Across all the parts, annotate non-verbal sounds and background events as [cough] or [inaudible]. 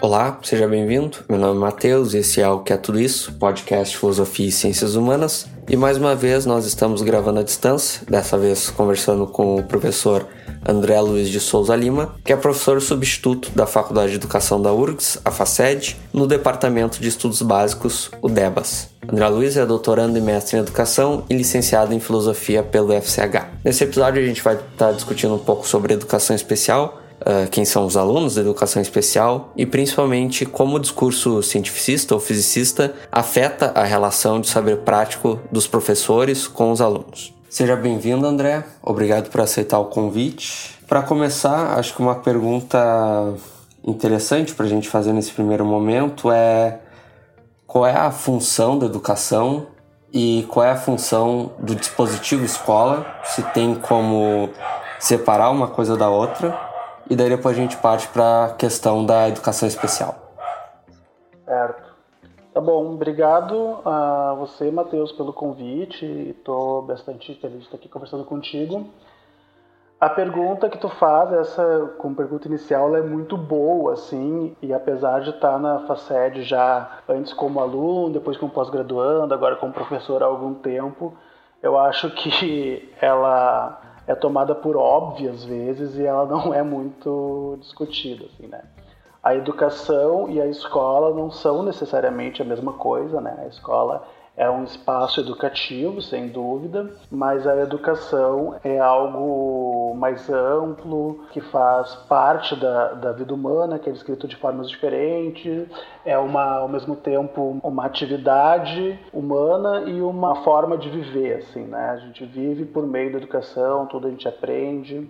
Olá, seja bem-vindo. Meu nome é Matheus e esse é o Que é Tudo Isso, podcast Filosofia e Ciências Humanas. E mais uma vez nós estamos gravando à distância, dessa vez conversando com o professor André Luiz de Souza Lima, que é professor substituto da Faculdade de Educação da URGS, a FACED, no Departamento de Estudos Básicos, o DEBAS. André Luiz é doutorando e mestre em Educação e licenciado em Filosofia pelo FCH. Nesse episódio a gente vai estar discutindo um pouco sobre educação especial, Uh, quem são os alunos da educação especial e principalmente como o discurso cientificista ou fisicista afeta a relação de saber prático dos professores com os alunos. Seja bem-vindo, André. Obrigado por aceitar o convite. Para começar, acho que uma pergunta interessante para a gente fazer nesse primeiro momento é qual é a função da educação e qual é a função do dispositivo escola, se tem como separar uma coisa da outra, e daí depois a gente parte para a questão da educação especial. Certo. Tá bom, obrigado a você, Matheus, pelo convite. Estou bastante feliz de estar aqui conversando contigo. A pergunta que tu faz, essa como pergunta inicial, ela é muito boa, assim, e apesar de estar na FACED já antes como aluno, depois como pós-graduando, agora como professor há algum tempo, eu acho que [laughs] ela é tomada por óbvia às vezes e ela não é muito discutida, assim, né? a educação e a escola não são necessariamente a mesma coisa, né? A escola é um espaço educativo, sem dúvida, mas a educação é algo mais amplo, que faz parte da, da vida humana, que é descrito de formas diferentes, é uma, ao mesmo tempo uma atividade humana e uma forma de viver, assim, né? A gente vive por meio da educação, tudo a gente aprende.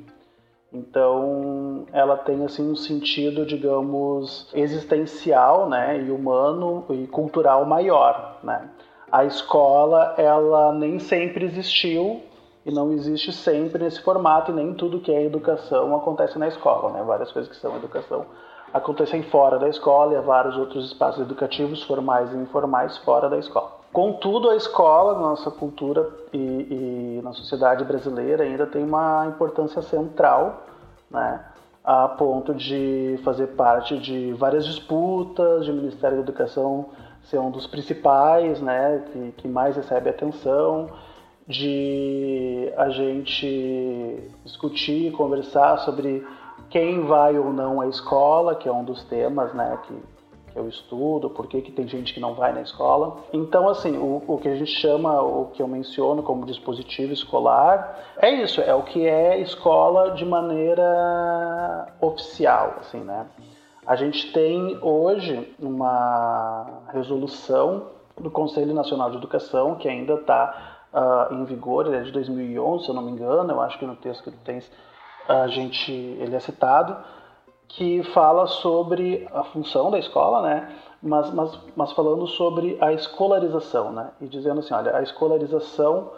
Então, ela tem assim um sentido, digamos, existencial, né, e humano e cultural maior, né? A escola, ela nem sempre existiu e não existe sempre nesse formato e nem tudo que é educação acontece na escola, né? Várias coisas que são educação acontecem fora da escola e há vários outros espaços educativos formais e informais fora da escola. Contudo, a escola, nossa cultura e, e, na sociedade brasileira ainda tem uma importância central, né, a ponto de fazer parte de várias disputas, de Ministério da Educação ser um dos principais, né, que, que mais recebe atenção, de a gente discutir, conversar sobre quem vai ou não à escola, que é um dos temas, né, que que eu estudo, por que, que tem gente que não vai na escola. Então, assim, o, o que a gente chama, o que eu menciono como dispositivo escolar, é isso, é o que é escola de maneira oficial, assim, né? A gente tem hoje uma resolução do Conselho Nacional de Educação, que ainda está uh, em vigor, ele é de 2011, se eu não me engano, eu acho que no texto que tu tens, a gente, ele é citado, que fala sobre a função da escola, né? Mas, mas, mas falando sobre a escolarização, né? E dizendo assim, olha, a escolarização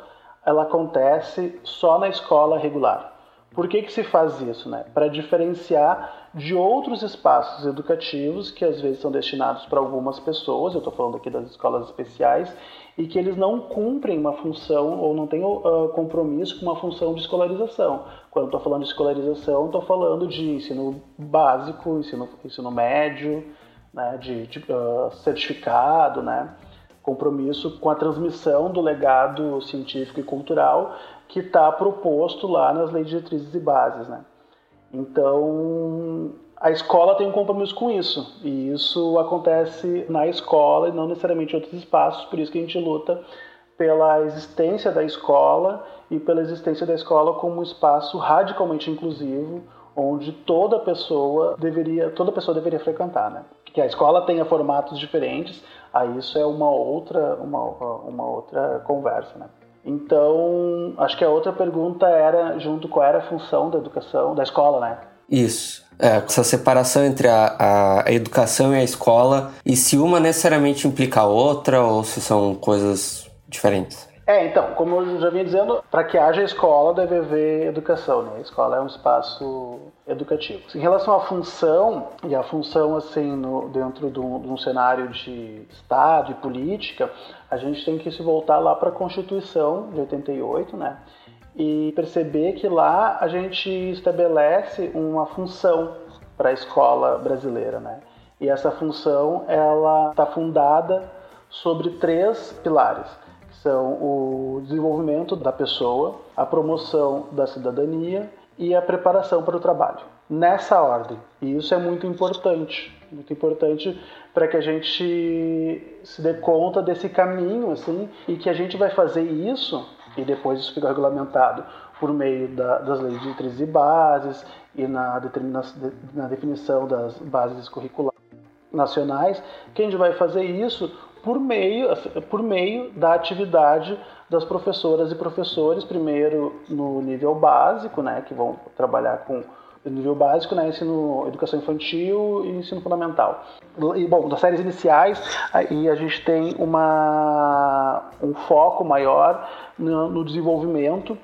ela acontece só na escola regular. Por que, que se faz isso? Né? Para diferenciar de outros espaços educativos que às vezes são destinados para algumas pessoas, eu estou falando aqui das escolas especiais, e que eles não cumprem uma função ou não têm uh, compromisso com uma função de escolarização. Quando estou falando de escolarização, estou falando de ensino básico, ensino, ensino médio, né, de, de uh, certificado, né, compromisso com a transmissão do legado científico e cultural que está proposto lá nas leis diretrizes e bases, né? Então, a escola tem um compromisso com isso, e isso acontece na escola e não necessariamente em outros espaços, por isso que a gente luta pela existência da escola e pela existência da escola como um espaço radicalmente inclusivo, onde toda pessoa deveria, toda pessoa deveria frequentar, né? Que a escola tenha formatos diferentes, aí isso é uma outra, uma, uma outra conversa, né? Então, acho que a outra pergunta era junto qual era a função da educação, da escola, né? Isso. É, essa separação entre a, a, a, educação e a escola, e se uma necessariamente implica a outra, ou se são coisas diferentes? É, então, como eu já vinha dizendo, para que haja escola deve haver educação, né? A escola é um espaço educativo. Em relação à função, e a função assim no, dentro de um, de um cenário de Estado e política, a gente tem que se voltar lá para a Constituição de 88, né? e perceber que lá a gente estabelece uma função para a escola brasileira, né? E essa função ela está fundada sobre três pilares, são o desenvolvimento da pessoa, a promoção da cidadania e a preparação para o trabalho. Nessa ordem. E isso é muito importante, muito importante para que a gente se dê conta desse caminho, assim, e que a gente vai fazer isso e depois isso fica regulamentado por meio da, das leis de diretrizes e bases e na, na definição das bases curriculares nacionais, que a gente vai fazer isso por meio, por meio da atividade das professoras e professores, primeiro no nível básico, né, que vão trabalhar com nível básico, né, ensino, educação infantil e ensino fundamental. E, bom, das séries iniciais, aí a gente tem uma, um foco maior no, no desenvolvimento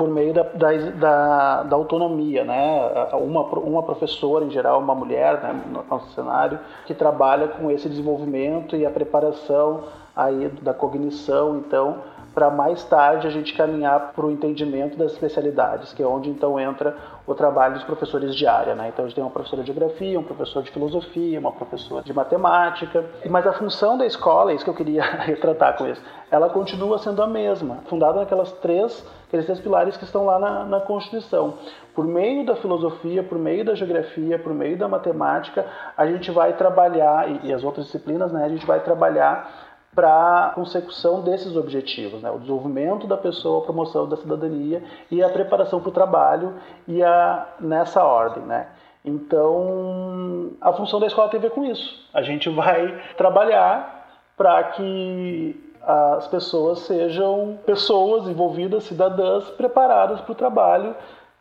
por meio da, da, da, da, autonomia, né? Uma, uma professora, em geral, uma mulher, né, no nosso cenário, que trabalha com esse desenvolvimento e a preparação aí da cognição, então, para mais tarde a gente caminhar para o entendimento das especialidades, que é onde então entra o trabalho dos professores de área. Né? Então a gente tem uma professora de geografia, um professor de filosofia, uma professora de matemática, mas a função da escola, é isso que eu queria [laughs] retratar com isso, ela continua sendo a mesma, fundada naquelas três, aqueles três pilares que estão lá na, na Constituição. Por meio da filosofia, por meio da geografia, por meio da matemática, a gente vai trabalhar, e, e as outras disciplinas, né, a gente vai trabalhar para a consecução desses objetivos, né? o desenvolvimento da pessoa, a promoção da cidadania e a preparação para o trabalho e a, nessa ordem. Né? Então, a função da escola tem a ver com isso. A gente vai trabalhar para que as pessoas sejam pessoas envolvidas, cidadãs, preparadas para o trabalho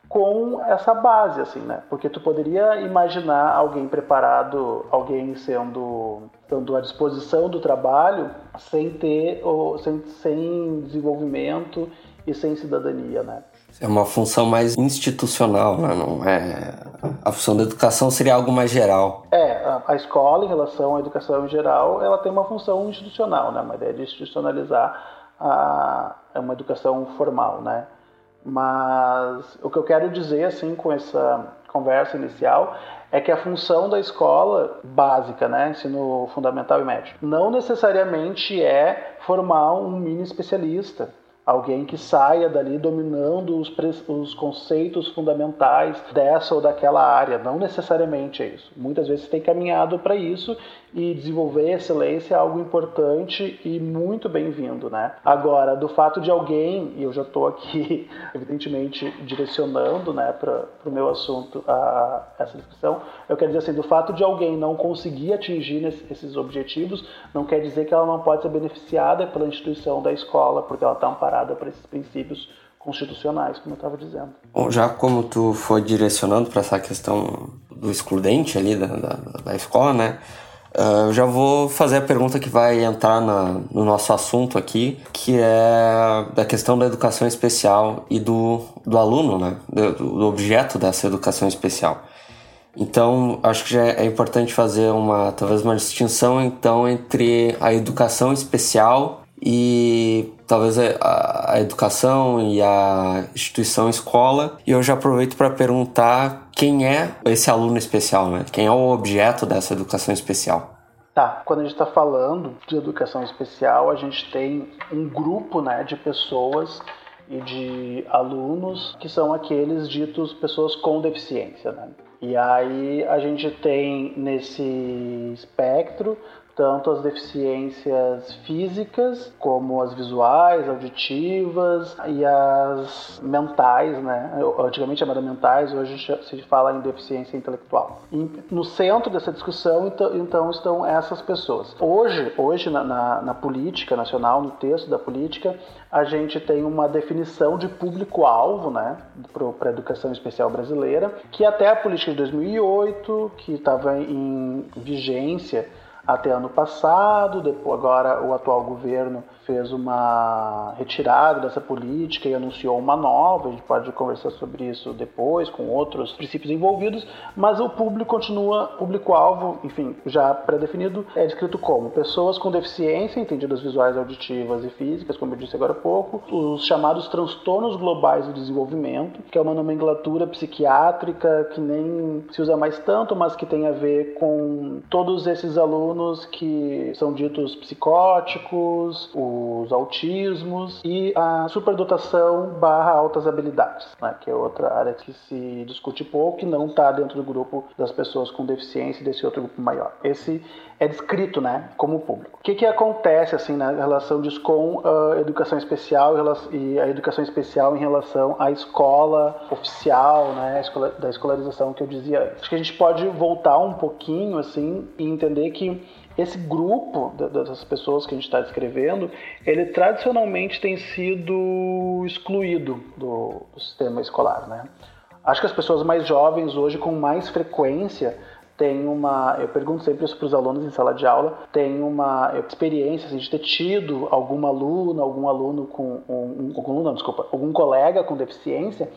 com essa base, assim, né? Porque tu poderia imaginar alguém preparado, alguém sendo, estando à disposição do trabalho sem ter, ou, sem, sem desenvolvimento e sem cidadania, né? É uma função mais institucional, né? não é? A função da educação seria algo mais geral. É, a, escola, em relação à educação em geral, ela tem uma função institucional, né? Uma ideia de institucionalizar a, uma educação formal, né? Mas o que eu quero dizer assim com essa conversa inicial é que a função da escola básica, né, ensino fundamental e médio, não necessariamente é formar um mini especialista alguém que saia dali dominando os, os, conceitos fundamentais dessa ou daquela área. Não necessariamente é isso. Muitas vezes tem caminhado para isso e desenvolver excelência é algo importante e muito bem-vindo, né? Agora, do fato de alguém, e eu já estou aqui, [laughs] evidentemente, direcionando né, para o meu assunto a, essa discussão, eu quero dizer assim, do fato de alguém não conseguir atingir esses objetivos, não quer dizer que ela não pode ser beneficiada pela instituição da escola, porque ela está amparada por esses princípios constitucionais, como eu estava dizendo. Bom, já como tu foi direcionando para essa questão do excludente ali da, da, da escola, né? Uh, eu já vou fazer a pergunta que vai entrar na, no nosso assunto aqui, que é da questão da educação especial e do, do aluno, né? Do, do objeto dessa educação especial. Então, acho que já é importante fazer uma, talvez uma distinção então entre a educação especial e talvez a, a educação e a instituição escola. E eu já aproveito para perguntar quem é esse aluno especial, né? Quem é o objeto dessa educação especial? Tá, quando a gente está falando de educação especial, a gente tem um grupo né, de pessoas e de alunos que são aqueles ditos pessoas com deficiência. Né? E aí a gente tem nesse espectro tanto as deficiências físicas, como as visuais, auditivas e as mentais, né? Antigamente chamada mentais, hoje se fala em deficiência intelectual. E no centro dessa discussão, então, então, estão essas pessoas. Hoje, hoje na, na, na política nacional, no texto da política, a gente tem uma definição de público-alvo, né, para a educação especial brasileira, que até a política de 2008, que estava em vigência até ano passado, depois agora o atual governo fez uma retirada dessa política e anunciou uma nova. A gente pode conversar sobre isso depois com outros princípios envolvidos, mas o público continua público-alvo, enfim, já pré-definido, é descrito como pessoas com deficiência, entendidas visuais, auditivas e físicas, como eu disse agora há pouco, os chamados transtornos globais do desenvolvimento, que é uma nomenclatura psiquiátrica que nem se usa mais tanto, mas que tem a ver com todos esses alunos que são ditos psicóticos, os autismos e a superdotação barra altas habilidades, né, que é outra área que se discute pouco e não está dentro do grupo das pessoas com deficiência desse outro grupo maior. Esse é descrito né, como público. O que, que acontece assim na relação disso com a educação especial e a educação especial em relação à escola oficial, né, da escolarização que eu dizia antes? Acho que a gente pode voltar um pouquinho assim e entender que esse grupo das pessoas que a gente está descrevendo, ele tradicionalmente tem sido excluído do, do sistema escolar, né? Acho que as pessoas mais jovens hoje, com mais frequência, têm uma. Eu pergunto sempre isso para os alunos em sala de aula. Tem uma experiência assim, de ter tido alguma aluna, algum aluno com. Um, algum aluno, desculpa, algum colega com deficiência.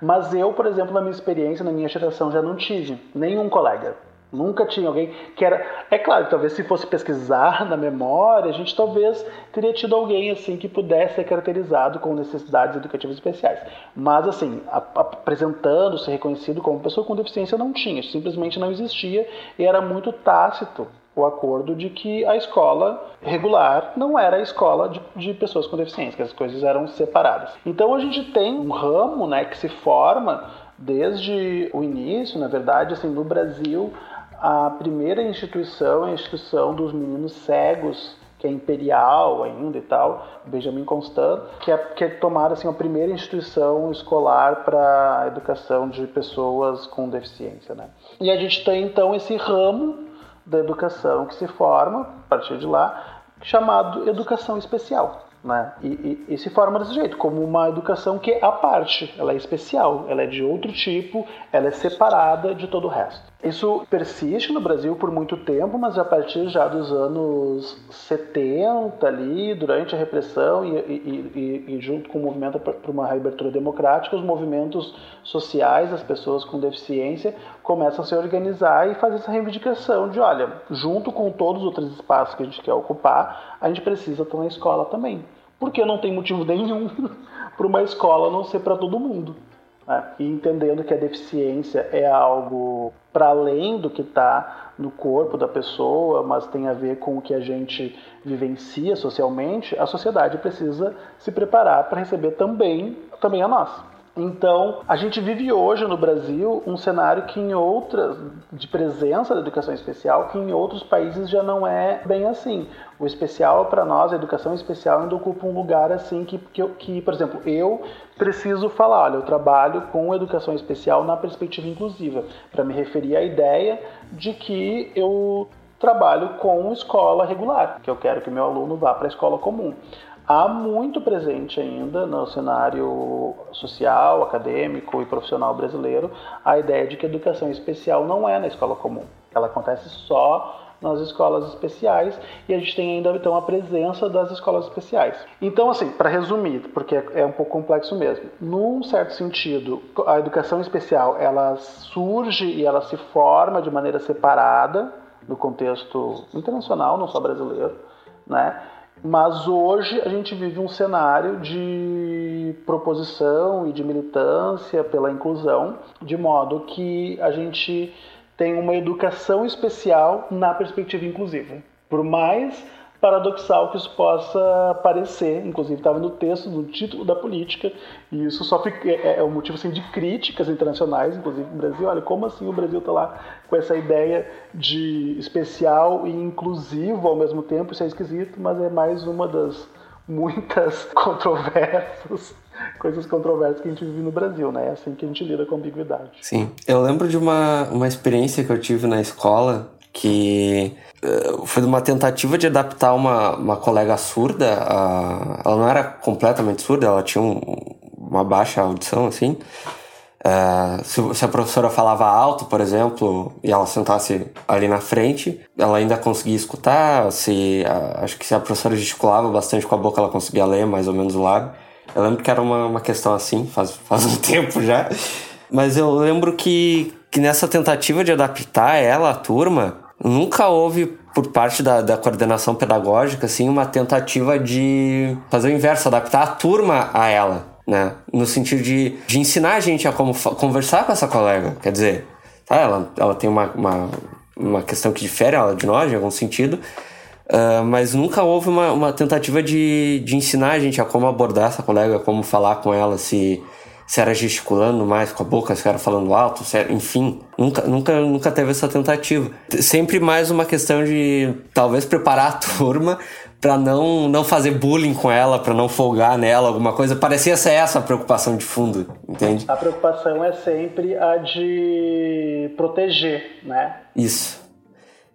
Mas eu, por exemplo, na minha experiência, na minha geração, já não tive nenhum colega Nunca tinha alguém que era. É claro, talvez se fosse pesquisar na memória, a gente talvez teria tido alguém assim que pudesse ser caracterizado com necessidades educativas especiais. Mas assim, apresentando-se reconhecido como pessoa com deficiência não tinha, simplesmente não existia e era muito tácito o acordo de que a escola regular não era a escola de, de, pessoas com deficiência, que as coisas eram separadas. Então a gente tem um ramo né, que se forma desde o início, na verdade, assim, no Brasil, a primeira instituição é a instituição dos meninos cegos, que é imperial ainda e tal, Benjamin Constant, que é, que é tomada assim, a primeira instituição escolar para a educação de pessoas com deficiência. Né? E a gente tem então esse ramo da educação que se forma, a partir de lá, chamado educação especial. Né? E, e, e, se forma desse jeito, como uma educação que é à parte, ela é especial, ela é de outro tipo, ela é separada de todo o resto. Isso persiste no Brasil por muito tempo, mas a partir já dos anos 70 ali, durante a repressão e, e, e junto com o movimento para uma reabertura democrática, os movimentos sociais, as pessoas com deficiência, começam a se organizar e fazer essa reivindicação de, olha, junto com todos os outros espaços que a gente quer ocupar, a gente precisa estar na escola também. Porque não tem motivo nenhum [laughs] para uma escola não ser para todo mundo. Né? E entendendo que a deficiência é algo para além do que está no corpo da pessoa, mas tem a ver com o que a gente vivencia socialmente, a sociedade precisa se preparar para receber também, também a nós. Então, a gente vive hoje no Brasil um cenário que em outras de presença da educação especial que em outros países já não é bem assim. O especial para nós, a educação especial ainda ocupa um lugar assim que, que, que, por exemplo, eu preciso falar, olha, eu trabalho com educação especial na perspectiva inclusiva, para me referir à ideia de que eu trabalho com escola regular, que eu quero que meu aluno vá para a escola comum há muito presente ainda no cenário social, acadêmico e profissional brasileiro a ideia de que educação especial não é na escola comum. Ela acontece só nas escolas especiais e a gente tem ainda então a presença das escolas especiais. Então, assim, para resumir, porque é um pouco complexo mesmo, num certo sentido, a educação especial ela surge e ela se forma de maneira separada no contexto internacional, não só brasileiro, né? Mas hoje a gente vive um cenário de proposição e de militância pela inclusão, de modo que a gente tem uma educação especial na perspectiva inclusiva. Por mais paradoxal que isso possa parecer, inclusive estava no texto, no título da política, e isso só fica, é, é um motivo assim, de críticas internacionais, inclusive no Brasil. Olha, como assim o Brasil está lá com essa ideia de especial e inclusivo ao mesmo tempo? Isso é esquisito, mas é mais uma das muitas [laughs] controvérsias, coisas controversas que a gente vive no Brasil, né? É assim que a gente lida com ambiguidade. Sim, eu lembro de uma, uma experiência que eu tive na escola que uh, foi uma tentativa de adaptar uma, uma colega surda. A, ela não era completamente surda, ela tinha um, uma baixa audição, assim. Uh, se, se, a professora falava alto, por exemplo, e ela sentasse ali na frente, ela ainda conseguia escutar. Se, uh, acho que se a professora gesticulava bastante com a boca, ela conseguia ler mais ou menos o lábio. Eu lembro que era uma, uma questão assim, faz, [laughs] faz um tempo já. Mas eu lembro que, que nessa tentativa de adaptar ela à turma, nunca houve por parte da, da coordenação pedagógica assim uma tentativa de fazer o inverso, adaptar a turma a ela né? No sentido de, de ensinar a gente a como conversar com essa colega. Quer dizer, tá? ela, ela tem uma, uma, uma questão que difere ela de nós, em algum sentido, uh, mas nunca houve uma, uma tentativa de, de ensinar a gente a como abordar essa colega, como falar com ela, se, se era gesticulando mais com a boca, se era falando alto, era, enfim, nunca, nunca, nunca teve essa tentativa. Sempre mais uma questão de talvez preparar a [laughs] turma para não, não fazer bullying com ela, para não folgar nela, alguma coisa. Parecia ser essa a preocupação de fundo, entende? A preocupação é sempre a de proteger, né? Isso.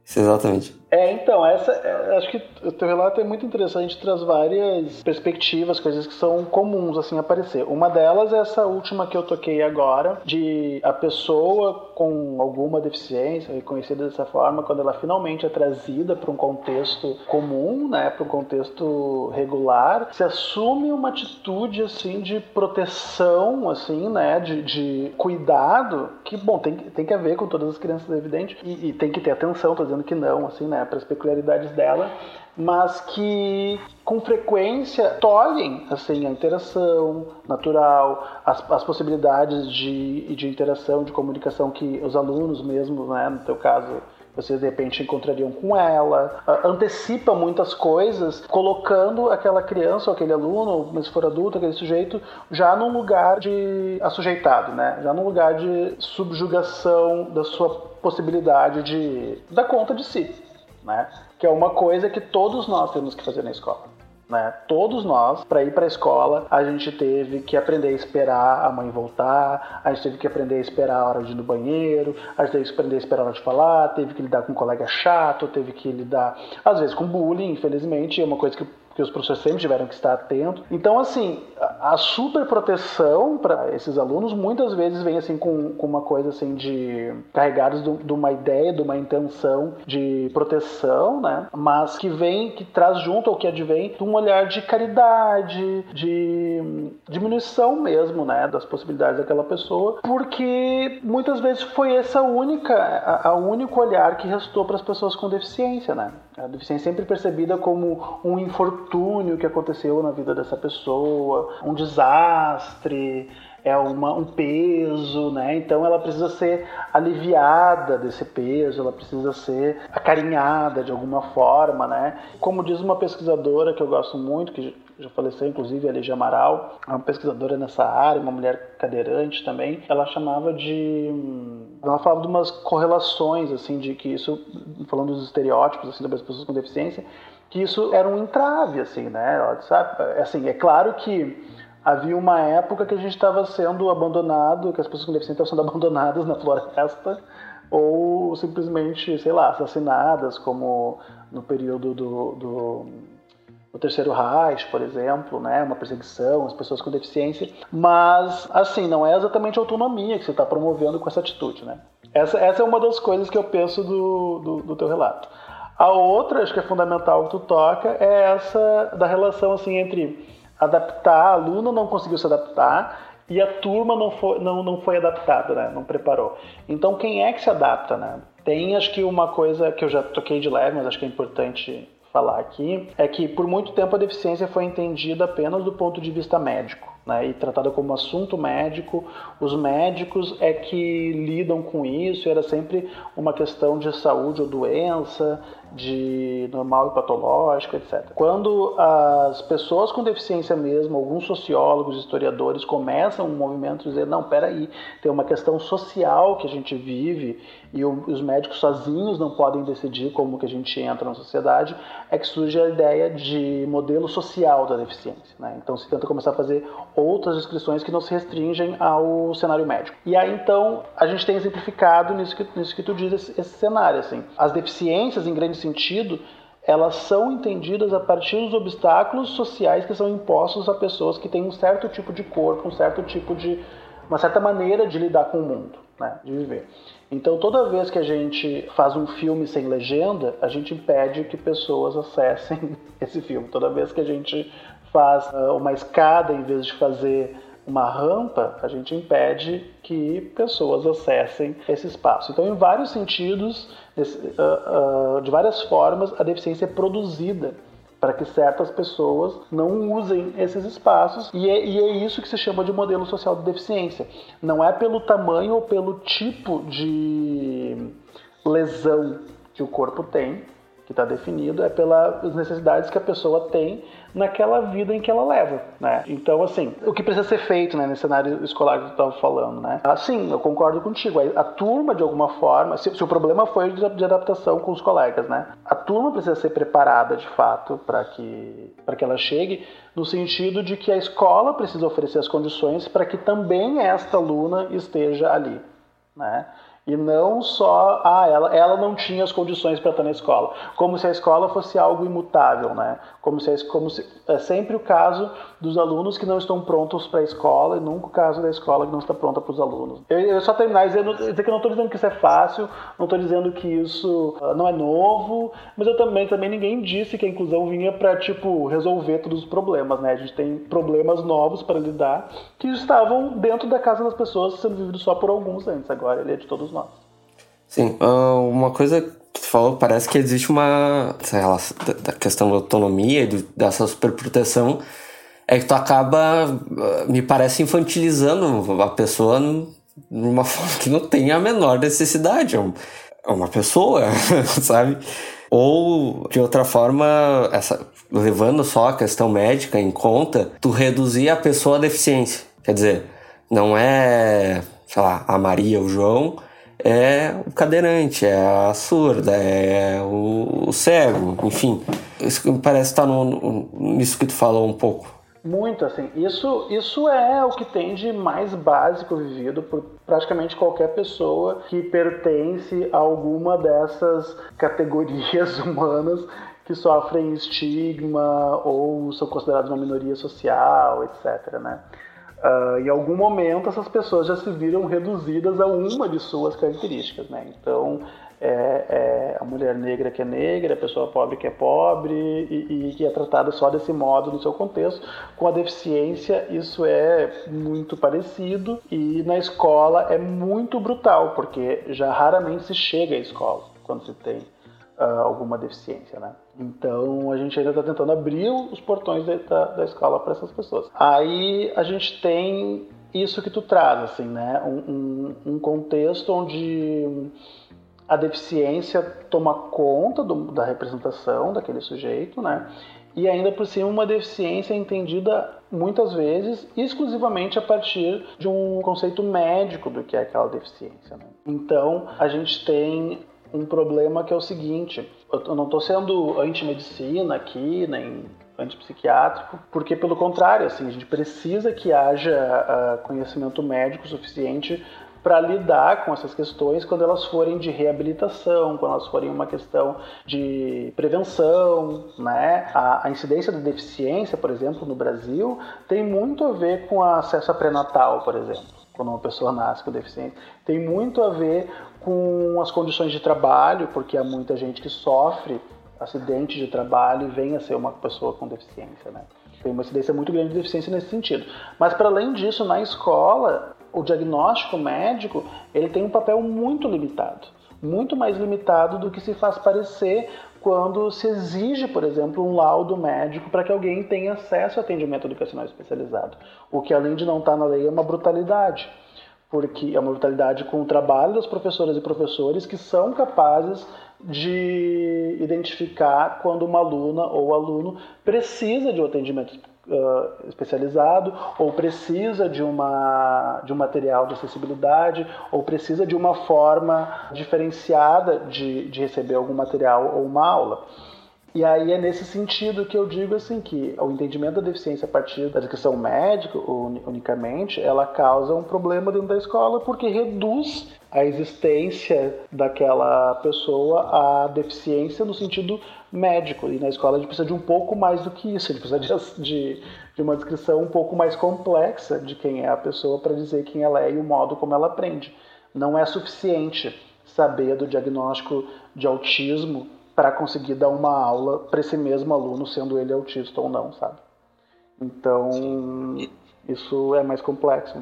Isso, exatamente. É, então, essa, é, acho que o teu relato é muito interessante, traz várias perspectivas, coisas que são comuns, assim, aparecer. Uma delas é essa última que eu toquei agora, de a pessoa com alguma deficiência, reconhecida dessa forma, quando ela finalmente é trazida para um contexto comum, né, para um contexto regular, se assume uma atitude, assim, de proteção, assim, né, de, de cuidado, que, bom, tem, tem que haver com todas as crianças, é evidente, e, e tem que ter atenção, tô dizendo que não, assim, né, para as peculiaridades dela, mas que com frequência tolhem assim a interação natural, as, as possibilidades de, de interação, de comunicação que os alunos mesmo, né, no teu caso, vocês de repente encontrariam com ela, antecipa muitas coisas, colocando aquela criança ou aquele aluno, mas se for adulto, aquele sujeito, já num lugar de assujeitado, né? Já num lugar de subjugação da sua possibilidade de dar conta de si né? Que é uma coisa que todos nós temos que fazer na escola. Né? Todos nós, para ir para a escola, a gente teve que aprender a esperar a mãe voltar, a gente teve que aprender a esperar a hora de ir no banheiro, a gente teve que aprender a esperar a hora de falar, teve que lidar com um colega chato, teve que lidar, às vezes, com bullying, infelizmente, é uma coisa que que os professores sempre tiveram que estar atentos. Então, assim, a, super proteção para esses alunos muitas vezes vem assim com, com uma coisa assim de carregados de, uma ideia, de uma intenção de proteção, né? Mas que vem, que traz junto ou que advém de um olhar de caridade, de diminuição mesmo, né, das possibilidades daquela pessoa, porque muitas vezes foi essa única, a, a único olhar que restou para as pessoas com deficiência, né? A deficiência sempre percebida como um infortúnio que aconteceu na vida dessa pessoa, um desastre, é uma, um peso, né? Então ela precisa ser aliviada desse peso, ela precisa ser acarinhada de alguma forma, né? Como diz uma pesquisadora que eu gosto muito, que já faleceu inclusive, a Ligia Amaral, uma pesquisadora nessa área, uma mulher cadeirante também, ela chamava de ela falava de umas correlações assim de que isso falando dos estereótipos assim das pessoas com deficiência, que isso era um entrave assim, né? Sabe, assim, é claro que havia uma época que a gente estava sendo abandonado, que as pessoas com deficiência estavam sendo [laughs] abandonadas na floresta ou simplesmente, sei lá, assassinadas, como no período do, do o terceiro Reich, por exemplo, né, uma perseguição às pessoas com deficiência, mas assim não é exatamente a autonomia que você está promovendo com essa atitude, né? Essa, essa é uma das coisas que eu penso do, do, do teu relato. A outra, acho que é fundamental que tu toca, é essa da relação assim entre adaptar, a aluna não conseguiu se adaptar e a turma não foi, não, não foi adaptada, né? não preparou. Então quem é que se adapta? Né? Tem acho que uma coisa que eu já toquei de leve, mas acho que é importante falar aqui, é que por muito tempo a deficiência foi entendida apenas do ponto de vista médico. Né, e tratada como assunto médico. Os médicos é que lidam com isso, era sempre uma questão de saúde ou doença, de normal e patológico, etc. Quando as pessoas com deficiência mesmo, alguns sociólogos, historiadores começam um movimento de dizer, não, peraí, tem uma questão social que a gente vive e os médicos sozinhos não podem decidir como que a gente entra na sociedade, é que surge a ideia de modelo social da deficiência. Né? Então se tenta começar a fazer outras descrições que não se restringem ao cenário médico. E aí então a gente tem exemplificado nisso que, nisso que tu diz esse, esse cenário. Assim. As deficiências, em grande sentido, elas são entendidas a partir dos obstáculos sociais que são impostos a pessoas que têm um certo tipo de corpo, um certo tipo de uma certa maneira de lidar com o mundo, né, de viver. Então, toda vez que a gente faz um filme sem legenda, a gente impede que pessoas acessem [laughs] esse filme. Toda vez que a gente faz ah, uma escada em vez de fazer uma rampa, a gente impede que pessoas acessem esse espaço. Então, em vários sentidos, ah, ah, de várias formas, a deficiência é produzida para que certas pessoas não usem esses espaços e é, e é, isso que se chama de modelo social de deficiência. Não é pelo tamanho ou pelo tipo de lesão que o corpo tem, que está definido, é pelas necessidades que a pessoa tem naquela vida em que ela leva, né? Então, assim, o que precisa ser feito, né, nesse cenário escolar que tu estava falando, né? Assim, eu concordo contigo. A, turma, de alguma forma, se, se, o problema foi de, de adaptação com os colegas, né? A turma precisa ser preparada, de fato, para que, que ela chegue no sentido de que a escola precisa oferecer as condições para que também esta aluna esteja ali, né? E não só, ah, ela, ela não tinha as condições para estar na escola. Como se a escola fosse algo imutável, né? Como se, como se é sempre o caso dos alunos que não estão prontos para a escola e nunca o caso da escola que não está pronta para os alunos. Eu, eu só terminar dizendo, dizer que eu não estou dizendo que isso é fácil, não estou dizendo que isso uh, não é novo, mas eu também, também ninguém disse que a inclusão vinha para, tipo, resolver todos os problemas, né? A gente tem problemas novos para lidar que estavam dentro da casa das pessoas sendo vividos só por alguns antes, agora ele é de todos. Sim, ah, uma coisa que tu falou, parece que existe uma. Lá, da questão da autonomia e dessa superproteção, é que tu acaba, ah, me parece, infantilizando a pessoa numa [laughs] forma que não tem a menor necessidade. É, é uma pessoa, [laughs] sabe? Ou, de outra forma, essa, levando só a questão médica em conta, tu reduzir a pessoa à deficiência. Quer dizer, não é, sei lá, a Maria, o João, é o cadeirante, é a surda, é o, o cego, enfim. Isso me parece estar no, no, nisso que tu falou um pouco. Muito, assim. Isso, isso é o que tem de mais básico vivido por praticamente qualquer pessoa que pertence a alguma dessas categorias [laughs] humanas que sofrem estigma ou são consideradas uma minoria social, etc. Né? Uh, em algum momento essas pessoas já se viram reduzidas a uma de suas características, né? Então é, é, a mulher negra que é negra, a pessoa pobre que é pobre e, que é tratada só desse modo no seu contexto. Com a deficiência isso é muito parecido e na escola é muito brutal porque já raramente se chega à escola quando se tem uh, alguma deficiência, né? Então a gente ainda está tentando abrir os portões da, da escola para essas pessoas. Aí a gente tem isso que tu traz, assim, né? Um, um, um contexto onde a deficiência toma conta do, da representação daquele sujeito, né? E ainda por cima uma deficiência entendida muitas vezes exclusivamente a partir de um conceito médico do que é aquela deficiência. Né? Então a gente tem um problema que é o seguinte: eu não estou sendo anti-medicina aqui, nem antipsiquiátrico, porque pelo contrário, assim, a gente precisa que haja uh, conhecimento médico suficiente para lidar com essas questões quando elas forem de reabilitação, quando elas forem uma questão de prevenção, né? A, a incidência da deficiência, por exemplo, no Brasil, tem muito a ver com acesso a pré-natal, por exemplo quando uma pessoa nasce com deficiência, tem muito a ver com as condições de trabalho, porque há muita gente que sofre acidente de trabalho e vem a ser uma pessoa com deficiência, né? Tem uma incidência muito grande de deficiência nesse sentido. Mas para além disso, na escola, o diagnóstico médico ele tem um papel muito limitado, muito mais limitado do que se faz parecer quando se exige, por exemplo, um laudo médico para que alguém tenha acesso a atendimento educacional especializado. O que, além de não estar tá na lei, é uma brutalidade, porque é uma brutalidade com o trabalho das professoras e professores que são capazes de identificar quando uma aluna ou aluno precisa de um atendimento uh, especializado ou precisa de, uma, de um material de acessibilidade ou precisa de uma forma diferenciada de, de receber algum material ou uma aula. E aí é nesse sentido que eu digo assim que o entendimento da deficiência a partir da descrição médica, unicamente, ela causa um problema dentro da escola porque reduz a existência daquela pessoa a deficiência no sentido médico. E na escola a gente precisa de um pouco mais do que isso, a gente precisa de, de uma descrição um pouco mais complexa de quem é a pessoa para dizer quem ela é e o modo como ela aprende. Não é suficiente saber do diagnóstico de autismo para conseguir dar uma aula para esse mesmo aluno, sendo ele autista ou não, sabe? Então, Sim. isso é mais complexo.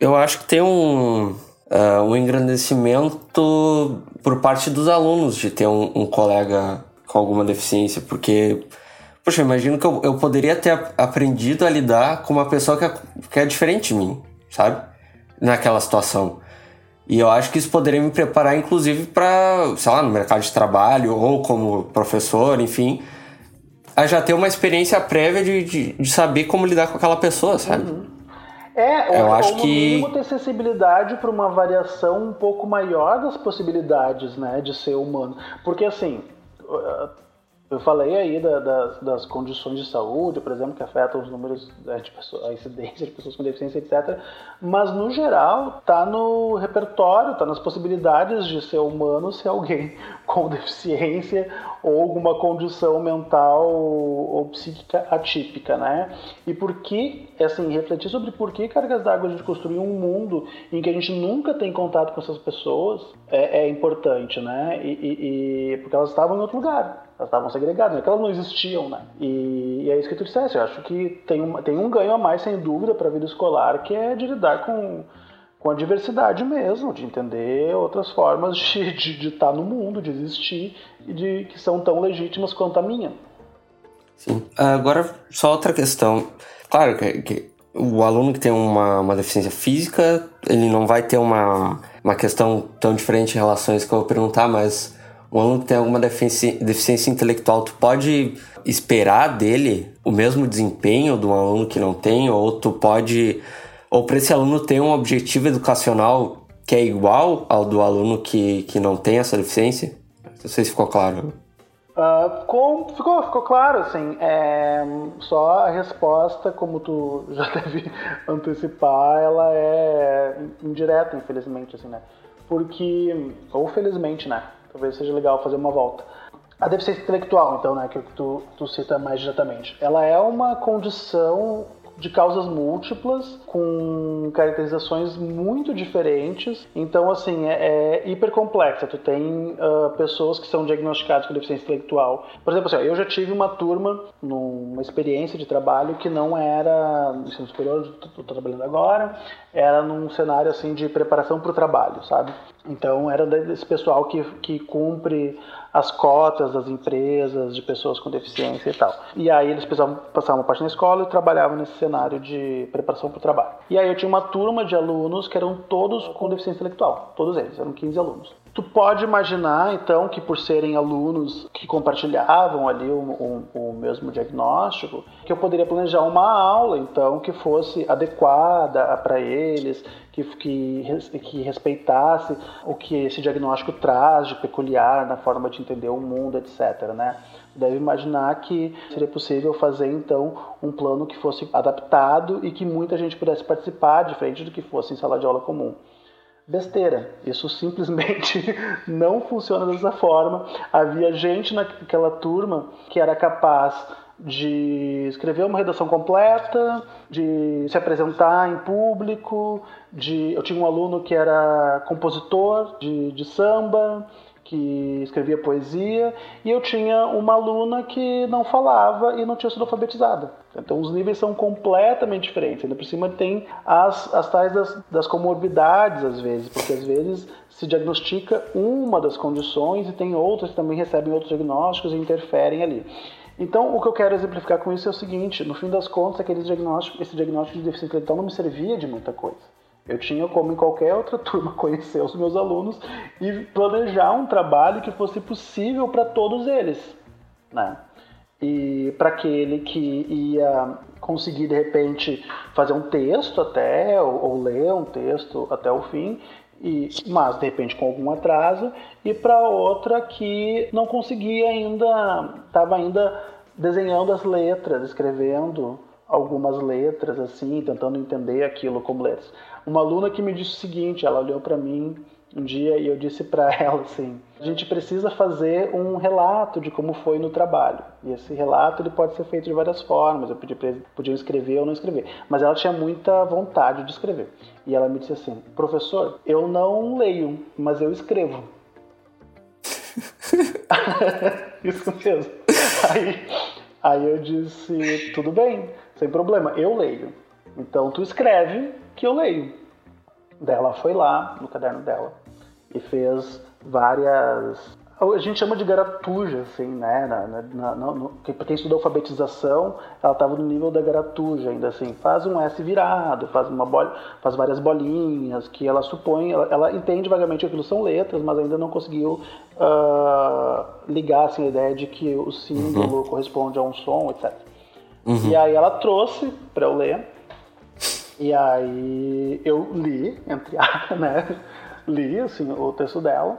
Eu acho que tem um, uh, um engrandecimento por parte dos alunos de ter um, um colega com alguma deficiência, porque, poxa, imagino que eu, eu poderia ter aprendido a lidar com uma pessoa que é, que é diferente de mim, sabe? Naquela situação. E eu acho que isso poderia me preparar, inclusive, para, sei lá, no mercado de trabalho ou como professor, enfim, a já ter uma experiência prévia de, de, de saber como lidar com aquela pessoa, sabe? Uhum. É, eu ou, acho ou no que ter sensibilidade para uma variação um pouco maior das possibilidades, né, de ser humano. Porque assim, eu falei aí da, das, das, condições de saúde, por exemplo, que afetam os números né, de a incidência de pessoas com deficiência, etc. Mas, no geral, está no repertório, está nas possibilidades de ser humano ser alguém [laughs] com deficiência ou alguma condição mental ou psíquica atípica, né? E por que, assim, refletir sobre por que cargas d'água a gente construiu um mundo em que a gente nunca tem contato com essas pessoas é, é importante, né? E, e, e porque elas estavam em outro lugar elas estavam segregadas, né? elas não existiam, né? E, e, é isso que tu disseste, eu acho que tem um, tem um ganho a mais, sem dúvida, para a vida escolar, que é de lidar com, com a diversidade mesmo, de entender outras formas de, [laughs] de, de estar no mundo, de existir, e de que são tão legítimas quanto a minha. Sim. Agora, só outra questão. Claro que, que o aluno que tem uma, uma deficiência física, ele não vai ter uma, uma questão tão diferente em relação a isso que eu vou perguntar, mas um aluno que tem alguma deficiência, intelectual, tu pode esperar dele o mesmo desempenho do aluno que não tem, ou tu pode, ou para esse aluno ter um objetivo educacional que é igual ao do aluno que, que não tem essa deficiência? Não sei se ficou claro. Uh, ficou, ficou, ficou claro, assim, é, só a resposta, como tu [laughs] já deve antecipar, ela é indireta, infelizmente, assim, né? Porque, ou felizmente, né? talvez seja legal fazer uma volta. A deficiência intelectual, então, né, que tu, tu cita mais diretamente, ela é uma condição de causas múltiplas, com caracterizações muito diferentes. Então, assim, é, é hiper complexa. Tu tem uh, pessoas que são diagnosticadas com deficiência intelectual. Por exemplo, assim, eu já tive uma turma, numa experiência de trabalho que não era no ensino superior, estou trabalhando agora, era num cenário assim de preparação para o trabalho, sabe? Então, era desse pessoal que, que cumpre as cotas das empresas de pessoas com deficiência e tal. E aí eles precisavam passar uma parte na escola e trabalhavam nesse cenário de preparação para o trabalho. E aí eu tinha uma turma de alunos que eram todos com deficiência intelectual, todos eles, eram 15 alunos. Tu pode imaginar, então, que por serem alunos que compartilhavam ali o, o, o, mesmo diagnóstico, que eu poderia planejar uma aula, então, que fosse adequada para eles, que, que, que respeitasse o que esse diagnóstico traz de peculiar na forma de entender o mundo, etc. Né? Deve imaginar que seria possível fazer então um plano que fosse adaptado e que muita gente pudesse participar, diferente do que fosse em sala de aula comum. Besteira, isso simplesmente [laughs] não funciona dessa forma. Havia gente naquela turma que era capaz de escrever uma redação completa, de se apresentar em público, de eu tinha um aluno que era compositor de, de samba, que escrevia poesia, e eu tinha uma aluna que não falava e não tinha sido alfabetizada. Então os níveis são completamente diferentes. Ainda por cima tem as, as tais das, das comorbidades, às vezes, porque às vezes se diagnostica uma das condições e tem outras que também recebem outros diagnósticos e interferem ali. Então, o que eu quero exemplificar com isso é o seguinte: no fim das contas, aquele diagnóstico, esse diagnóstico de deficiência intelectual não me servia de muita coisa. Eu tinha, como em qualquer outra [laughs] turma, conhecer os meus alunos e planejar um trabalho que fosse possível para todos eles. Né? E para aquele que ia conseguir, de repente, fazer um texto até, ou, ou ler um texto até o fim, e, mas de repente com algum atraso, e para outra que não conseguia ainda, estava ainda desenhando as letras, escrevendo algumas letras assim, tentando entender aquilo como letras. Uma aluna que me disse o seguinte, ela olhou para mim um dia e eu disse para [laughs] ela assim: a gente precisa fazer um relato de como foi no trabalho. E esse relato ele pode ser feito de várias formas. Eu podiam escrever ou não escrever, mas ela tinha muita vontade de escrever. E ela me disse assim: professor, eu não leio, mas eu escrevo. [laughs] Isso mesmo. Aí, aí eu disse: tudo bem, sem problema, eu leio. Então tu escreve que eu leio. Dela foi lá no caderno dela e fez várias. A gente chama de garatuja, assim, né? Na, na, na, para quem estuda alfabetização, ela estava no nível da garatuja, ainda assim. Faz um S virado, faz uma bola, faz várias bolinhas, que ela supõe, ela, ela entende vagamente que aquilo são letras, mas ainda não conseguiu uh, ligar assim, a ideia de que o símbolo uhum. corresponde a um som, etc. Uhum. E aí ela trouxe para eu ler, e aí eu li, entre a, [laughs] né? li assim, o texto dela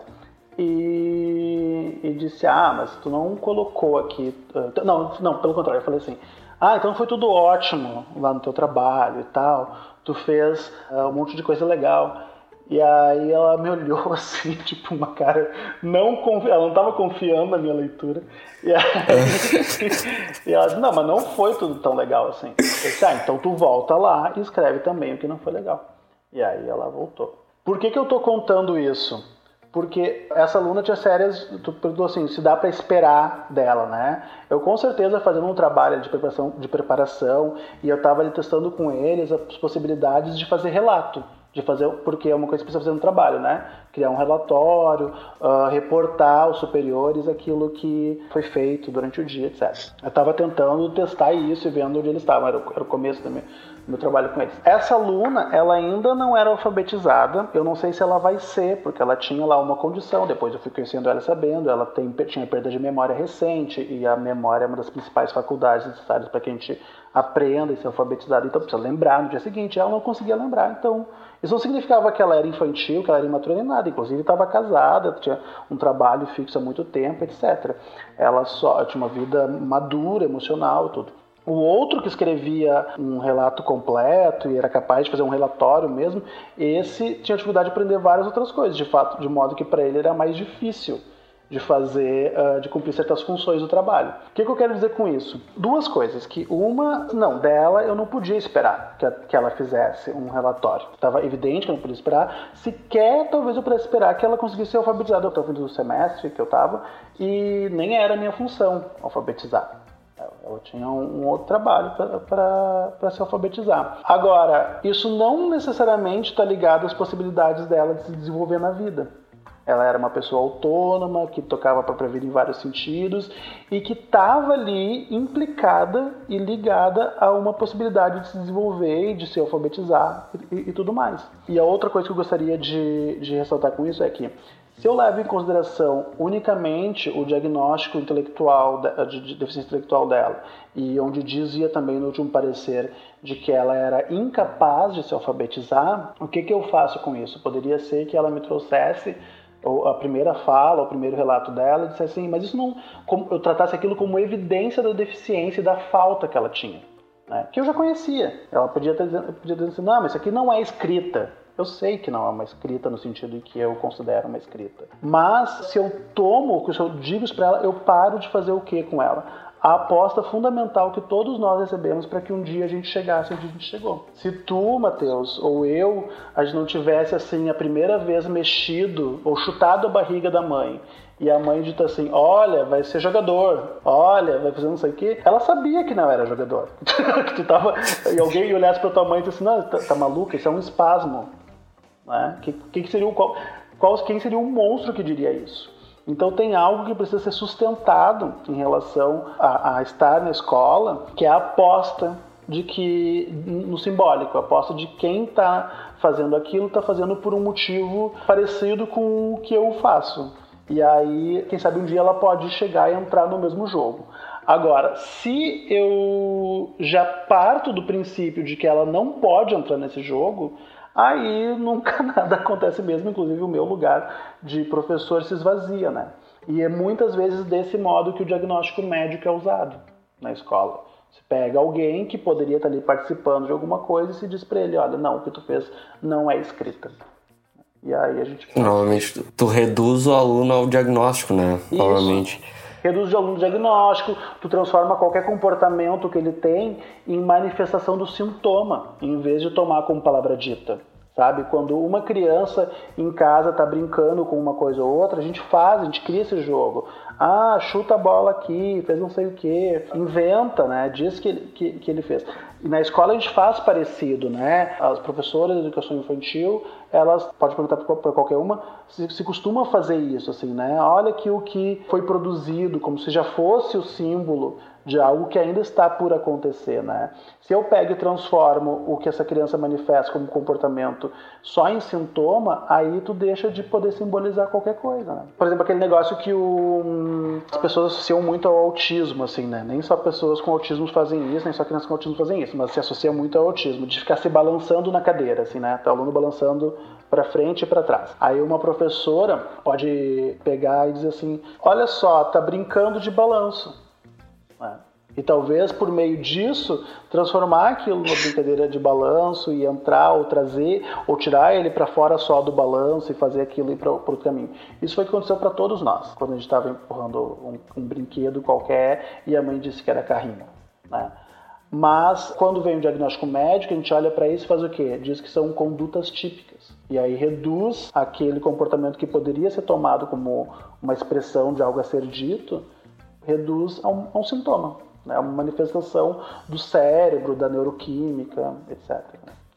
e, e, disse: Ah, mas tu não colocou aqui. Uh, não, não, pelo contrário, eu falei assim: Ah, então foi tudo ótimo lá no teu trabalho e tal. Tu fez uh, um monte de coisa legal. E aí ela me olhou [laughs] assim, tipo, uma cara não confi... ela não estava confiando na minha leitura. E, aí... [laughs] e ela disse, não, mas não foi tudo tão legal assim. Eu disse, ah, então tu volta lá e escreve também o que não foi legal. E aí ela voltou. Por que, que eu estou contando isso? Porque essa aluna tinha sérias, tu perguntou assim, se dá para esperar dela, né? Eu com certeza fazendo um trabalho de preparação, de preparação e eu estava ali testando com eles as possibilidades de fazer relato de fazer, porque é uma coisa que precisa fazer no trabalho, né? Criar um relatório, uh, reportar aos superiores aquilo que foi feito durante o dia, etc. Eu estava tentando testar isso e vendo onde eles estavam, era, era o começo do meu, do meu, trabalho com eles. Essa aluna, ela ainda não era alfabetizada, eu não sei se ela vai ser, porque ela tinha lá uma condição, depois eu fui conhecendo ela sabendo, ela tem, tinha perda de memória recente, e a memória é uma das principais faculdades necessárias para que a gente aprenda e ser alfabetizado, então precisa lembrar no dia seguinte, ela não conseguia lembrar, então isso não significava que ela era infantil, que ela era imatura nem nada. Inclusive estava casada, tinha um trabalho fixo há muito tempo, etc. Ela só tinha uma vida madura, emocional tudo. O outro que escrevia um relato completo e era capaz de fazer um relatório mesmo, esse tinha dificuldade de aprender várias outras coisas, de fato, de modo que para ele era mais difícil de fazer, uh, de cumprir certas funções do trabalho. O que, que, eu quero dizer com isso? Duas coisas. Que uma, não, dela eu não podia esperar que, a, que ela fizesse um relatório. Estava evidente que eu não podia esperar. Sequer, talvez eu pudesse esperar que ela conseguisse ser alfabetizada. Eu estava vindo do semestre que eu estava e nem era minha função alfabetizar. Ela tinha um, outro trabalho para se alfabetizar. Agora, isso não necessariamente está ligado às possibilidades dela de se desenvolver na vida. Ela era uma pessoa autônoma, que tocava a própria vida em vários sentidos e que estava ali implicada e ligada a uma possibilidade de se desenvolver e de se alfabetizar e, e tudo mais. E a outra coisa que eu gostaria de, de ressaltar com isso é que se eu levo em consideração unicamente o diagnóstico intelectual de deficiência intelectual dela e onde dizia também no último parecer de que ela era incapaz de se alfabetizar, o que, que eu faço com isso? Poderia ser que ela me trouxesse a primeira fala, o primeiro relato dela, disse assim, mas isso não, eu tratasse aquilo como evidência da deficiência e da falta que ela tinha, né? que eu já conhecia. Ela podia ter, podia assim, não, mas isso aqui não é escrita. Eu sei que não é uma escrita no sentido que eu considero uma escrita. Mas se eu tomo, se eu digo para ela, eu paro de fazer o que com ela? A aposta fundamental que todos nós recebemos para que um dia a gente chegasse onde a gente chegou. Se tu, Mateus, ou eu, a gente não tivesse assim a primeira vez mexido ou chutado a barriga da mãe e a mãe dita assim: Olha, vai ser jogador, olha, vai fazer não sei o quê. Ela sabia que não era jogador. [laughs] que tu tava, e alguém olhasse para tua mãe e disse: Não, tá, tá maluca, isso é um espasmo. Né? Que, que seria o, qual, qual, quem seria o monstro que diria isso? Então tem algo que precisa ser sustentado em relação a, a estar na escola, que é a aposta de que no simbólico, a aposta de quem está fazendo aquilo está fazendo por um motivo parecido com o que eu faço. E aí, quem sabe um dia ela pode chegar e entrar no mesmo jogo. Agora, se eu já parto do princípio de que ela não pode entrar nesse jogo, aí nunca [laughs] nada acontece mesmo, inclusive o meu lugar de professor se esvazia, né? E é muitas vezes desse modo que o diagnóstico médico é usado na escola. Você pega alguém que poderia estar ali participando de alguma coisa e se diz para ele, olha, não, o que tu fez não é escrita. E aí a gente. Normalmente tu, tu reduz o aluno ao diagnóstico, né? Isso. Normalmente. Reduz ao diagnóstico, tu transforma qualquer comportamento que ele tem em manifestação do sintoma, em vez de tomar como palavra dita. Sabe? Quando uma criança em casa está brincando com uma coisa ou outra, a gente faz, a gente cria esse jogo. Ah, chuta a bola aqui, fez não sei o que, inventa, né? Diz que que, que ele fez. E na escola a gente faz parecido, né? As professoras de educação infantil, elas, pode perguntar para qualquer uma, se, se costuma fazer isso, assim, né? Olha aqui o que foi produzido, como se já fosse o símbolo de algo que ainda está por acontecer, né? Se eu pego e transformo o que essa criança manifesta como comportamento só em sintoma, aí tu deixa de poder simbolizar qualquer coisa, né? Por exemplo, aquele negócio que o, as pessoas associam muito ao autismo, assim, né? Nem só pessoas com autismo fazem isso, nem só crianças com autismo fazem isso, mas se associa muito ao autismo, de ficar se balançando na cadeira, assim, né? Tá o aluno balançando para frente e para trás. Aí uma professora pode pegar e dizer assim: "Olha só, tá brincando de balanço". Né? E talvez por meio disso transformar aquilo numa brincadeira de balanço e entrar ou trazer ou tirar ele para fora só do balanço e fazer aquilo ir para outro caminho. Isso foi o que aconteceu para todos nós quando a gente estava empurrando um, um, brinquedo qualquer e a mãe disse que era carrinho. Né? Mas quando vem o diagnóstico médico, a gente olha para isso e faz o quê? Diz que são condutas típicas. E aí reduz aquele comportamento que poderia ser tomado como uma expressão de algo a ser dito, reduz a um, a um sintoma, né? uma manifestação do cérebro, da neuroquímica, etc.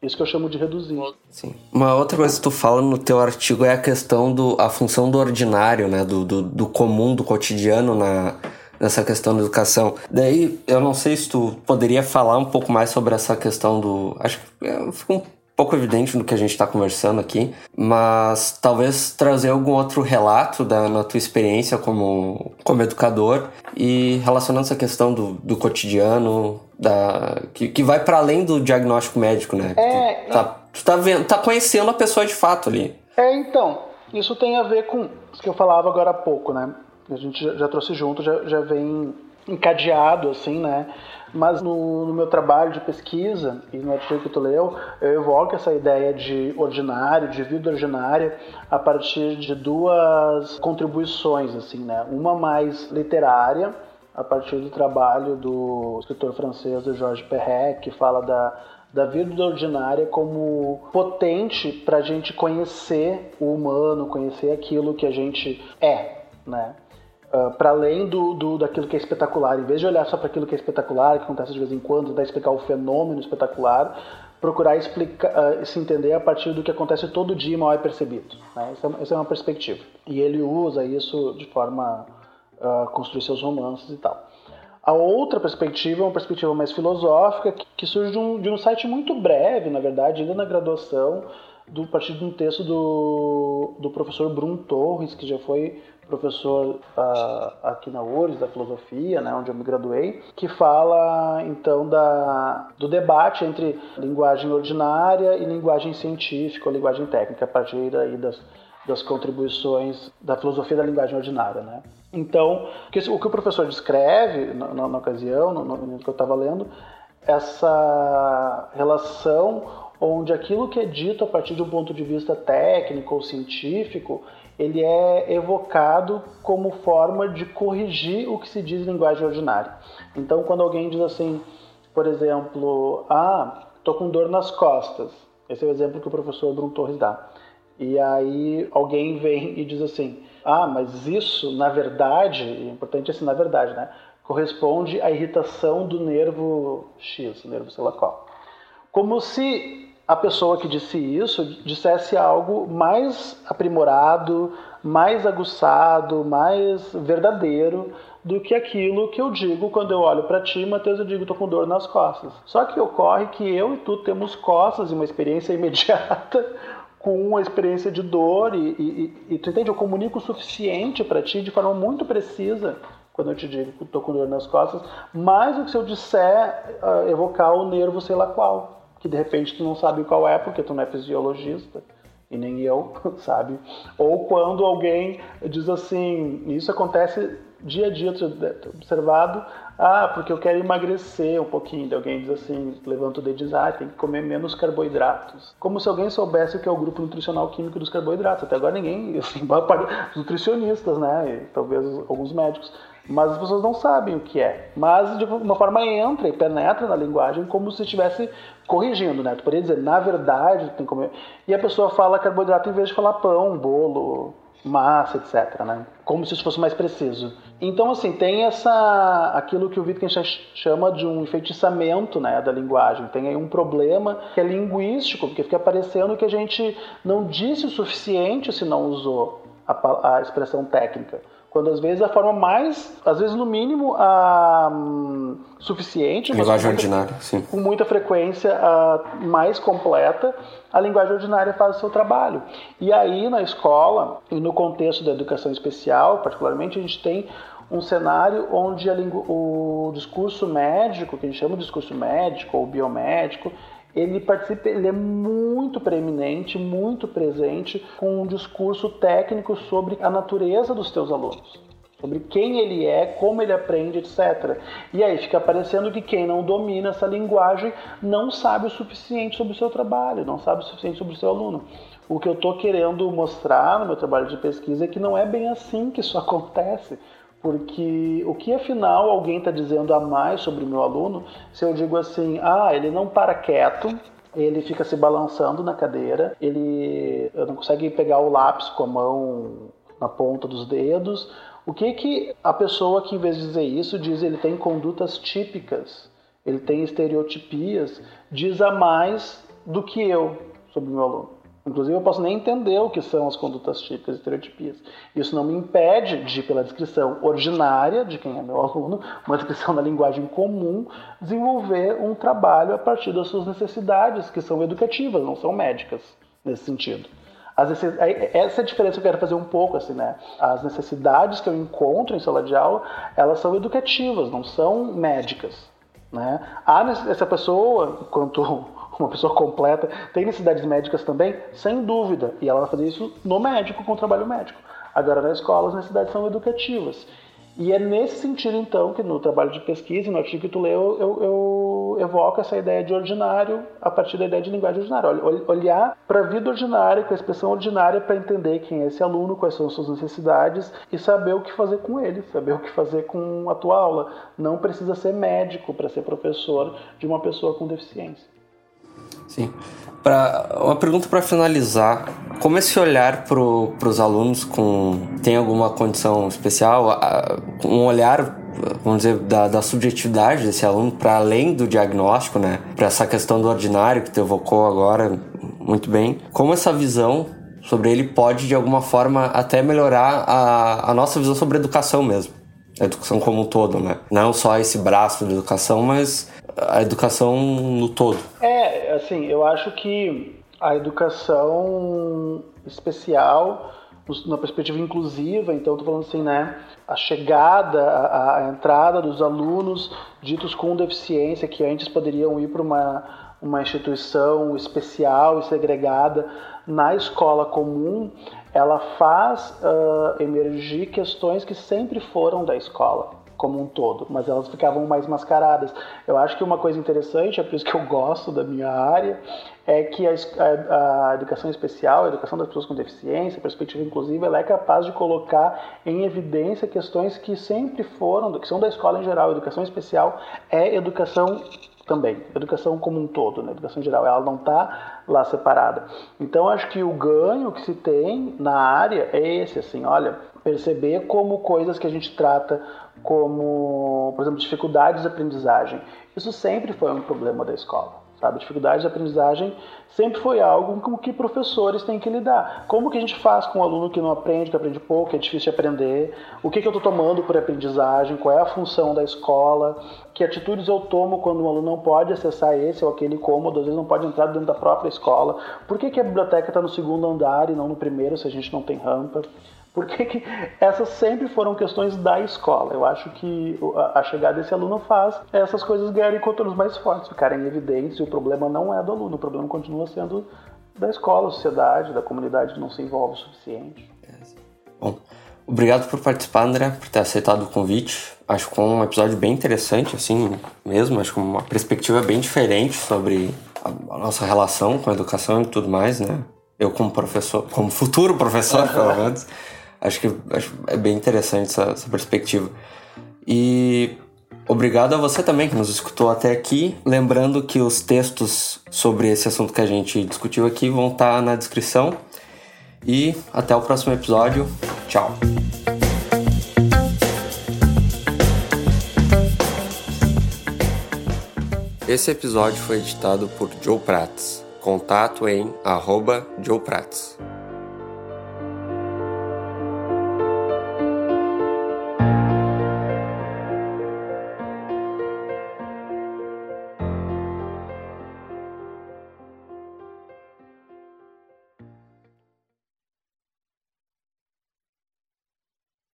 Isso que eu chamo de reduzir. Sim. Uma outra coisa que tu fala no teu artigo é a questão do a função do ordinário, né, do, do, do comum, do cotidiano na nessa questão da educação. Daí, eu não sei se tu poderia falar um pouco mais sobre essa questão do. Acho que é, fica um pouco evidente no que a gente está conversando aqui, mas talvez trazer algum outro relato da na tua experiência como, como educador e relacionando essa questão do, do cotidiano, da, que, que vai para além do diagnóstico médico, né? É, tu, tá, tu tá, vendo, tá conhecendo a pessoa de fato ali. É, então, isso tem a ver com o que eu falava agora há pouco, né? a gente já, já trouxe junto, já, já vem encadeado, assim, né? Mas no, no, meu trabalho de pesquisa, e no artigo que tu leu, eu evoco essa ideia de ordinário, de vida ordinária, a partir de duas contribuições, assim, né? Uma mais literária, a partir do trabalho do escritor francês Georges Perret, que fala da, da vida ordinária como potente para a gente conhecer o humano, conhecer aquilo que a gente é, né? Uh, para além do, do, daquilo que é espetacular, em vez de olhar só para aquilo que é espetacular, que acontece de vez em quando, tentar explicar o fenômeno espetacular, procurar explicar, uh, se entender a partir do que acontece todo dia e mal é percebido. Né? Essa, é, essa, é, uma perspectiva. E ele usa isso de forma a uh, construir seus romances e tal. A outra perspectiva é uma perspectiva mais filosófica, que, que surge de um, de um site muito breve, na verdade, ainda na graduação, do, partir de um texto do, do professor Bruno Torres, que já foi professor uh, aqui na URSS da filosofia, né, onde eu me graduei, que fala então da, do debate entre linguagem ordinária e linguagem científica ou linguagem técnica, a partir aí das, das contribuições da filosofia da linguagem ordinária. Né? Então, o que, o, professor descreve na, na, na ocasião, no, no, que eu estava lendo, essa relação onde aquilo que é dito a partir de um ponto de vista técnico ou científico ele é evocado como forma de corrigir o que se diz em linguagem ordinária. Então, quando alguém diz assim, por exemplo, ah, tô com dor nas costas. Esse é o exemplo que o professor Bruno Torres dá. E aí alguém vem e diz assim, ah, mas isso, na verdade, é importante assim, na verdade, né? Corresponde à irritação do nervo X, nervo sei lá qual. Como se a pessoa que disse isso dissesse algo mais aprimorado, mais aguçado, mais verdadeiro do que aquilo que eu digo quando eu olho para ti, Matheus, eu digo estou com dor nas costas. Só que ocorre que eu e tu temos costas e uma experiência [laughs] imediata com uma experiência de dor e, e, e tu entende? Eu comunico o suficiente para ti de forma muito precisa quando eu te digo que estou com dor nas costas, mais do que se eu disser uh, evocar o nervo sei lá qual que de repente tu não sabe qual é porque tu não é fisiologista e nem eu, [laughs] sabe? Ou quando alguém diz assim, isso acontece dia a dia observado, ah, porque eu quero emagrecer um pouquinho. Alguém diz assim, levanta o dedo e diz, ah, tem que comer menos carboidratos. Como se alguém soubesse o que é o grupo nutricional químico dos carboidratos. Até agora ninguém, [laughs] assim, [laughs] nutricionistas, né, e talvez alguns médicos, mas as pessoas não sabem o que é. Mas de uma forma entra e penetra na linguagem como se estivesse corrigindo, né? Tu poderia dizer, na verdade, tem comer. E a pessoa fala carboidrato em vez de falar pão, bolo, massa, etc. Né? Como se isso fosse mais preciso. Então, assim, tem essa aquilo que o Wittgenstein chama de um enfeitiçamento né, da linguagem. Tem aí um problema que é linguístico, porque fica parecendo que a gente não disse o suficiente se não usou a, a expressão técnica. Quando às vezes a forma mais, às vezes no mínimo, a um, suficiente, linguagem ordinária, sim. com muita frequência a mais completa, a linguagem ordinária faz o seu trabalho. E aí na escola e no contexto da educação especial, particularmente, a gente tem um cenário onde o discurso médico, que a gente chama de discurso médico ou biomédico, ele participa, ele é muito preeminente, muito presente com um discurso técnico sobre a natureza dos teus alunos, sobre quem ele é, como ele aprende, etc. E aí fica parecendo que quem não domina essa linguagem não sabe o suficiente sobre o seu trabalho, não sabe o suficiente sobre o seu aluno. O que eu estou querendo mostrar no meu trabalho de pesquisa é que não é bem assim que isso [laughs] acontece porque o que afinal alguém está dizendo a mais sobre o meu aluno se eu digo assim, ah, ele não para quieto, ele fica se balançando na cadeira, ele não consegue pegar o lápis com a mão na ponta dos dedos. O que que a pessoa que em vez de dizer isso diz ele tem condutas típicas, ele tem estereotipias, diz a mais do que eu sobre o meu aluno. Inclusive, eu posso nem entender o que são as condutas típicas e estereotipias. Isso não me impede de, pela descrição ordinária de quem é meu aluno, uma descrição da linguagem comum, desenvolver um trabalho a partir das suas necessidades, que são educativas, não são médicas, nesse sentido. Necess... Essa é a diferença que eu quero fazer um pouco, assim, né? As necessidades que eu encontro em sala de aula, elas são educativas, não são médicas. Né? essa pessoa, enquanto uma pessoa completa, tem necessidades médicas também, sem dúvida, e ela vai fazer isso no médico, com o trabalho médico. Agora, na escola, as necessidades são educativas. E é nesse sentido, então, que no trabalho de pesquisa, no artigo que tu leu, eu, eu evoco essa ideia de ordinário a partir da ideia de linguagem ordinária. Olhar para a vida ordinária, com a expressão ordinária, para entender quem é esse aluno, quais são as suas necessidades e saber o que fazer com ele, saber o que fazer com a tua aula. Não precisa ser médico para ser professor de uma pessoa com deficiência. Sim. Pra, uma pergunta para finalizar: como esse olhar para os alunos com tem alguma condição especial, um olhar, vamos dizer, da, da subjetividade desse aluno para além do diagnóstico, né? Para essa questão do ordinário que tu evocou agora muito bem, como essa visão sobre ele pode de alguma forma até melhorar a, a nossa visão sobre a educação mesmo a educação como um todo, né? Não só esse braço da educação, mas a educação no todo. É, assim, eu acho que a educação especial, na perspectiva inclusiva, então estou falando assim, né? A chegada, a, a, entrada dos alunos ditos com deficiência, que antes poderiam ir para uma, uma instituição especial e segregada na escola comum, ela faz uh, emergir questões que sempre foram da escola como um todo, mas elas ficavam mais mascaradas. Eu acho que uma coisa interessante, é por isso que eu gosto da minha área, é que a, a, educação especial, a educação das pessoas com deficiência, a perspectiva inclusiva, ela é capaz de colocar em evidência questões que sempre foram, que são da escola em geral. Educação especial é educação também, educação como um todo, né? educação geral, ela não está lá separada. Então acho que o ganho que se tem na área é esse, assim, olha, perceber como coisas que a gente trata como, por exemplo, dificuldades de aprendizagem, isso sempre foi um problema da escola sabe? Dificuldade de aprendizagem sempre foi algo com que professores têm que lidar. Como que a gente faz com um aluno que não aprende, que aprende pouco, que é difícil de aprender? O que, que eu estou tomando por aprendizagem? Qual é a função da escola? Que atitudes eu tomo quando um aluno não pode acessar esse ou aquele cômodo, às vezes não pode entrar dentro da própria escola? Por que, que a biblioteca está no segundo andar e não no primeiro, se a gente não tem rampa? Porque que essas sempre foram questões da escola. Eu acho que a chegada desse aluno faz essas coisas ganharem contornos mais fortes, ficarem em evidência. O problema não é do aluno, o problema continua sendo da escola, sociedade, da comunidade não se envolve o suficiente. Bom, obrigado por participar, André, por ter aceitado o convite. Acho que foi um episódio bem interessante, assim mesmo. Acho que uma perspectiva bem diferente sobre a nossa relação com a educação e tudo mais, né? Eu como professor, como futuro professor, pelo [laughs] menos, acho que acho, é bem interessante essa, essa perspectiva. E Obrigado a você também que nos escutou até aqui. Lembrando que os textos sobre esse assunto que a gente discutiu aqui vão estar na descrição. E até o próximo episódio. Tchau. Esse episódio foi editado por Joe Prats. Contato em arroba Joe Prats.